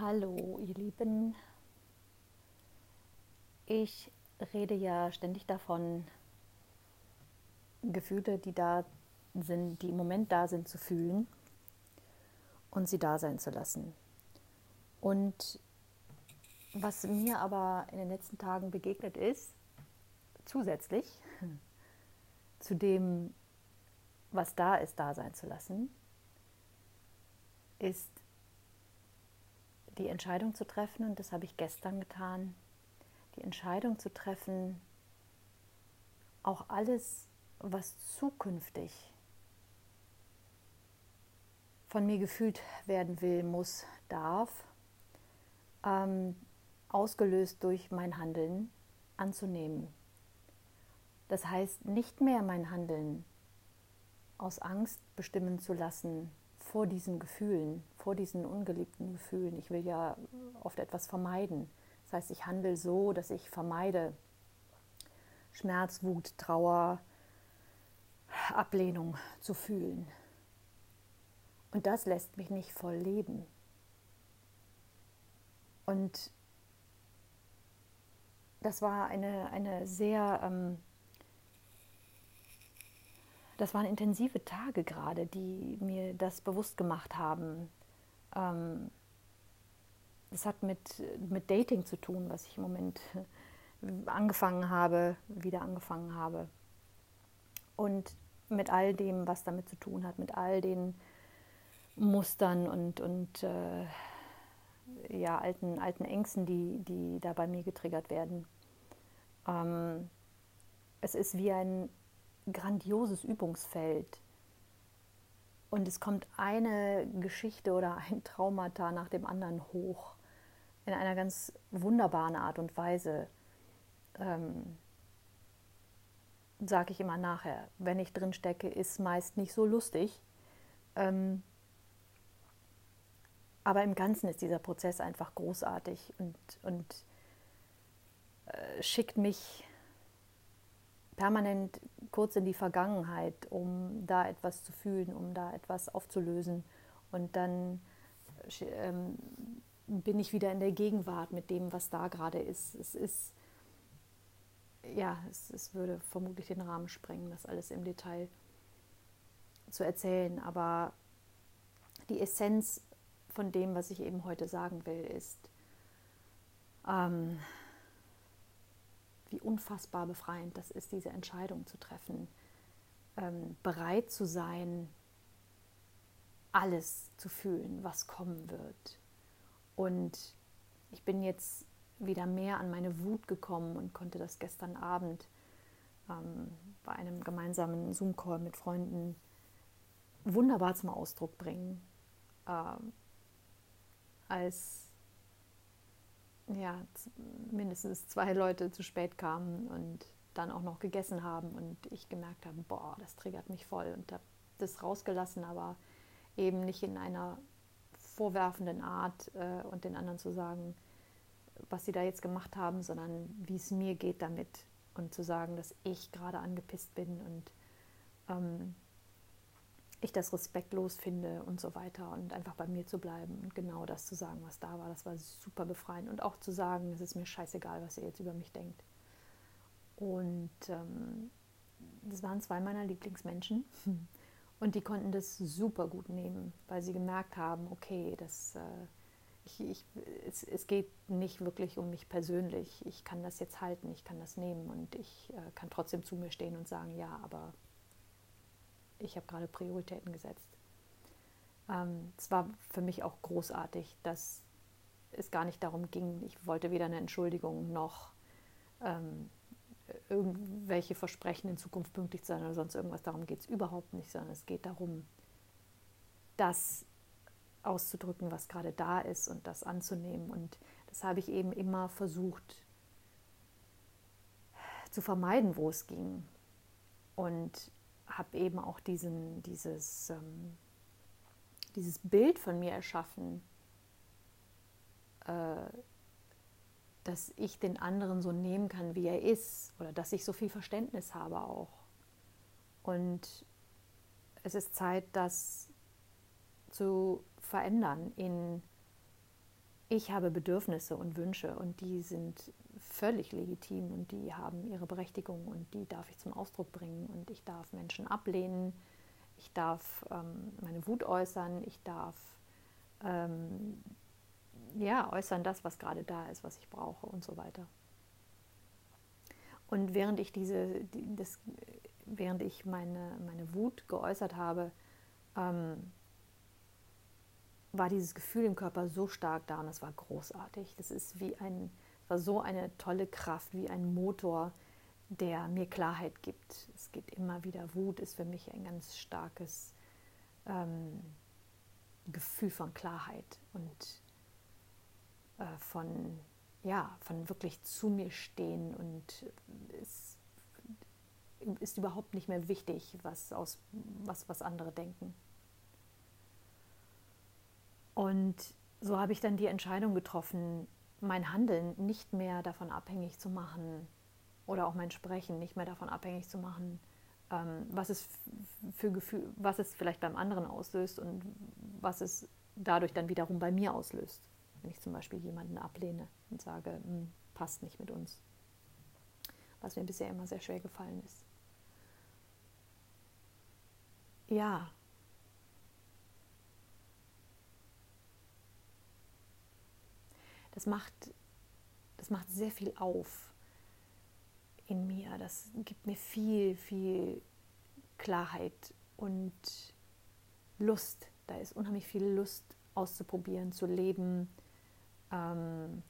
Hallo, ihr Lieben. Ich rede ja ständig davon, Gefühle, die da sind, die im Moment da sind, zu fühlen und sie da sein zu lassen. Und was mir aber in den letzten Tagen begegnet ist, zusätzlich zu dem, was da ist, da sein zu lassen, ist die Entscheidung zu treffen, und das habe ich gestern getan, die Entscheidung zu treffen, auch alles, was zukünftig von mir gefühlt werden will, muss, darf, ähm, ausgelöst durch mein Handeln anzunehmen. Das heißt, nicht mehr mein Handeln aus Angst bestimmen zu lassen vor diesen Gefühlen, vor diesen ungeliebten Gefühlen. Ich will ja oft etwas vermeiden. Das heißt, ich handle so, dass ich vermeide Schmerz, Wut, Trauer, Ablehnung zu fühlen. Und das lässt mich nicht voll leben. Und das war eine, eine sehr, ähm, das waren intensive Tage gerade, die mir das bewusst gemacht haben. Ähm, das hat mit, mit Dating zu tun, was ich im Moment angefangen habe, wieder angefangen habe. Und mit all dem, was damit zu tun hat, mit all den Mustern und, und äh, ja, alten, alten Ängsten, die, die da bei mir getriggert werden. Ähm, es ist wie ein grandioses Übungsfeld. Und es kommt eine Geschichte oder ein Traumata nach dem anderen hoch in einer ganz wunderbaren Art und Weise. Ähm, Sage ich immer nachher. Wenn ich drin stecke, ist meist nicht so lustig. Ähm, aber im Ganzen ist dieser Prozess einfach großartig und, und äh, schickt mich permanent kurz in die Vergangenheit, um da etwas zu fühlen, um da etwas aufzulösen. Und dann ähm, bin ich wieder in der Gegenwart mit dem, was da gerade ist. Es ist, ja, es, es würde vermutlich den Rahmen sprengen, das alles im Detail zu erzählen. Aber die Essenz von dem, was ich eben heute sagen will, ist, ähm, wie unfassbar befreiend das ist, diese Entscheidung zu treffen, ähm, bereit zu sein, alles zu fühlen, was kommen wird. Und ich bin jetzt wieder mehr an meine Wut gekommen und konnte das gestern Abend ähm, bei einem gemeinsamen Zoom-Call mit Freunden wunderbar zum Ausdruck bringen. Ähm, als ja, mindestens zwei Leute zu spät kamen und dann auch noch gegessen haben und ich gemerkt habe, boah, das triggert mich voll und habe das rausgelassen, aber eben nicht in einer vorwerfenden Art äh, und den anderen zu sagen, was sie da jetzt gemacht haben, sondern wie es mir geht damit und zu sagen, dass ich gerade angepisst bin und ähm, ich das respektlos finde und so weiter und einfach bei mir zu bleiben und genau das zu sagen, was da war, das war super befreiend. Und auch zu sagen, es ist mir scheißegal, was ihr jetzt über mich denkt. Und ähm, das waren zwei meiner Lieblingsmenschen. Und die konnten das super gut nehmen, weil sie gemerkt haben, okay, das, äh, ich, ich, es, es, geht nicht wirklich um mich persönlich, ich kann das jetzt halten, ich kann das nehmen und ich äh, kann trotzdem zu mir stehen und sagen, ja, aber ich habe gerade Prioritäten gesetzt. Ähm, es war für mich auch großartig, dass es gar nicht darum ging, ich wollte weder eine Entschuldigung noch ähm, irgendwelche Versprechen in Zukunft pünktlich zu sein oder sonst irgendwas. Darum geht es überhaupt nicht, sondern es geht darum, das auszudrücken, was gerade da ist und das anzunehmen. Und das habe ich eben immer versucht zu vermeiden, wo es ging. Und habe eben auch diesen, dieses, ähm, dieses Bild von mir erschaffen, äh, dass ich den anderen so nehmen kann, wie er ist, oder dass ich so viel Verständnis habe auch. Und es ist Zeit, das zu verändern in ich habe Bedürfnisse und Wünsche und die sind völlig legitim und die haben ihre Berechtigung und die darf ich zum Ausdruck bringen und ich darf Menschen ablehnen, ich darf ähm, meine Wut äußern, ich darf ähm, ja, äußern das, was gerade da ist, was ich brauche und so weiter. Und während ich diese, die, das, während ich meine, meine Wut geäußert habe, ähm, war dieses Gefühl im Körper so stark da und es war großartig. Das ist wie ein, war so eine tolle Kraft, wie ein Motor, der mir Klarheit gibt. Es gibt immer wieder Wut, ist für mich ein ganz starkes ähm, Gefühl von Klarheit und äh, von, ja, von wirklich zu mir stehen und es ist überhaupt nicht mehr wichtig, was, aus, was, was andere denken. Und so habe ich dann die Entscheidung getroffen, mein Handeln nicht mehr davon abhängig zu machen oder auch mein Sprechen nicht mehr davon abhängig zu machen, ähm, was, es für Gefühl, was es vielleicht beim anderen auslöst und was es dadurch dann wiederum bei mir auslöst. Wenn ich zum Beispiel jemanden ablehne und sage, hm, passt nicht mit uns. Was mir bisher immer sehr schwer gefallen ist. Ja. Das macht, das macht sehr viel auf in mir. Das gibt mir viel, viel Klarheit und Lust. Da ist unheimlich viel Lust auszuprobieren, zu leben. Ähm,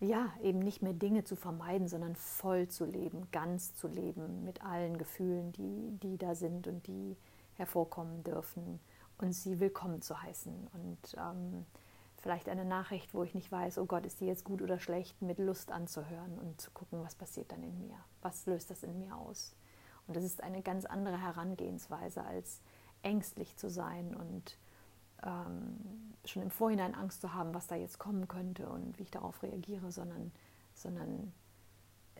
ja, eben nicht mehr Dinge zu vermeiden, sondern voll zu leben, ganz zu leben, mit allen Gefühlen, die, die da sind und die hervorkommen dürfen und sie willkommen zu heißen. Und ähm, vielleicht eine Nachricht, wo ich nicht weiß, oh Gott, ist die jetzt gut oder schlecht, mit Lust anzuhören und zu gucken, was passiert dann in mir, was löst das in mir aus. Und das ist eine ganz andere Herangehensweise, als ängstlich zu sein und ähm, schon im Vorhinein Angst zu haben, was da jetzt kommen könnte und wie ich darauf reagiere, sondern, sondern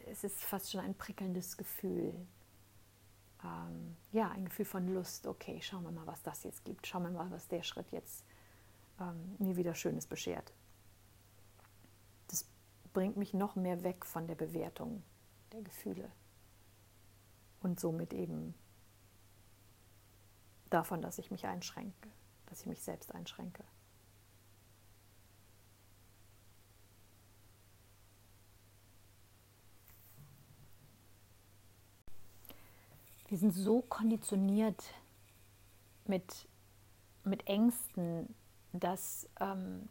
es ist fast schon ein prickelndes Gefühl. Ähm, ja, ein Gefühl von Lust. Okay, schauen wir mal, was das jetzt gibt. Schauen wir mal, was der Schritt jetzt ähm, mir wieder Schönes beschert. Das bringt mich noch mehr weg von der Bewertung der Gefühle und somit eben davon, dass ich mich einschränke dass ich mich selbst einschränke. Wir sind so konditioniert mit, mit Ängsten, dass ähm,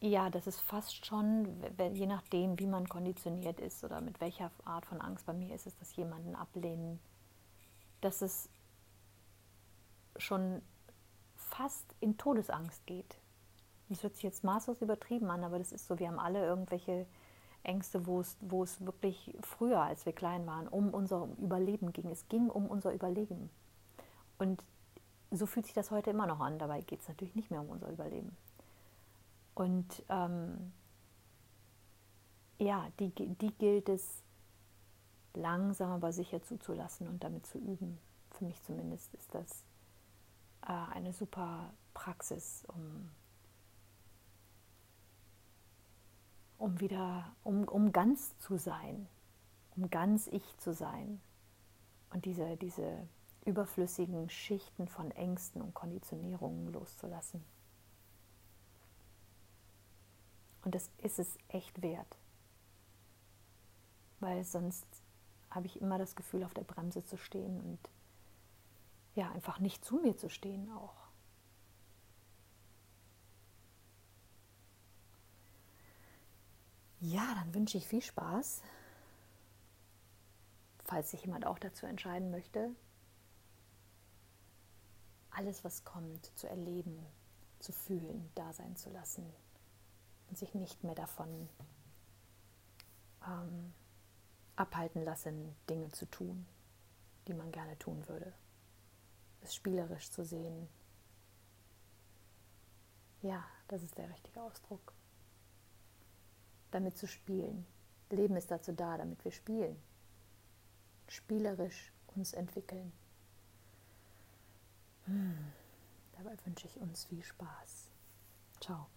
ja, das ist fast schon, je nachdem, wie man konditioniert ist oder mit welcher Art von Angst bei mir ist es, dass jemanden ablehnen, dass es schon fast in Todesangst geht. Das hört sich jetzt maßlos übertrieben an, aber das ist so, wir haben alle irgendwelche Ängste, wo es, wo es wirklich früher, als wir klein waren, um unser Überleben ging. Es ging um unser Überleben. Und so fühlt sich das heute immer noch an. Dabei geht es natürlich nicht mehr um unser Überleben. Und ähm, ja, die, die gilt es langsam aber sicher zuzulassen und damit zu üben. Für mich zumindest ist das äh, eine super Praxis, um, um wieder, um, um ganz zu sein, um ganz ich zu sein und diese, diese überflüssigen Schichten von Ängsten und Konditionierungen loszulassen. Und das ist es echt wert, weil sonst habe ich immer das Gefühl, auf der Bremse zu stehen und ja, einfach nicht zu mir zu stehen auch. Ja, dann wünsche ich viel Spaß, falls sich jemand auch dazu entscheiden möchte, alles, was kommt, zu erleben, zu fühlen, da sein zu lassen und sich nicht mehr davon ähm, abhalten lassen, Dinge zu tun, die man gerne tun würde es spielerisch zu sehen. Ja, das ist der richtige Ausdruck. Damit zu spielen. Leben ist dazu da, damit wir spielen. Spielerisch uns entwickeln. Hm. Dabei wünsche ich uns viel Spaß. Ciao.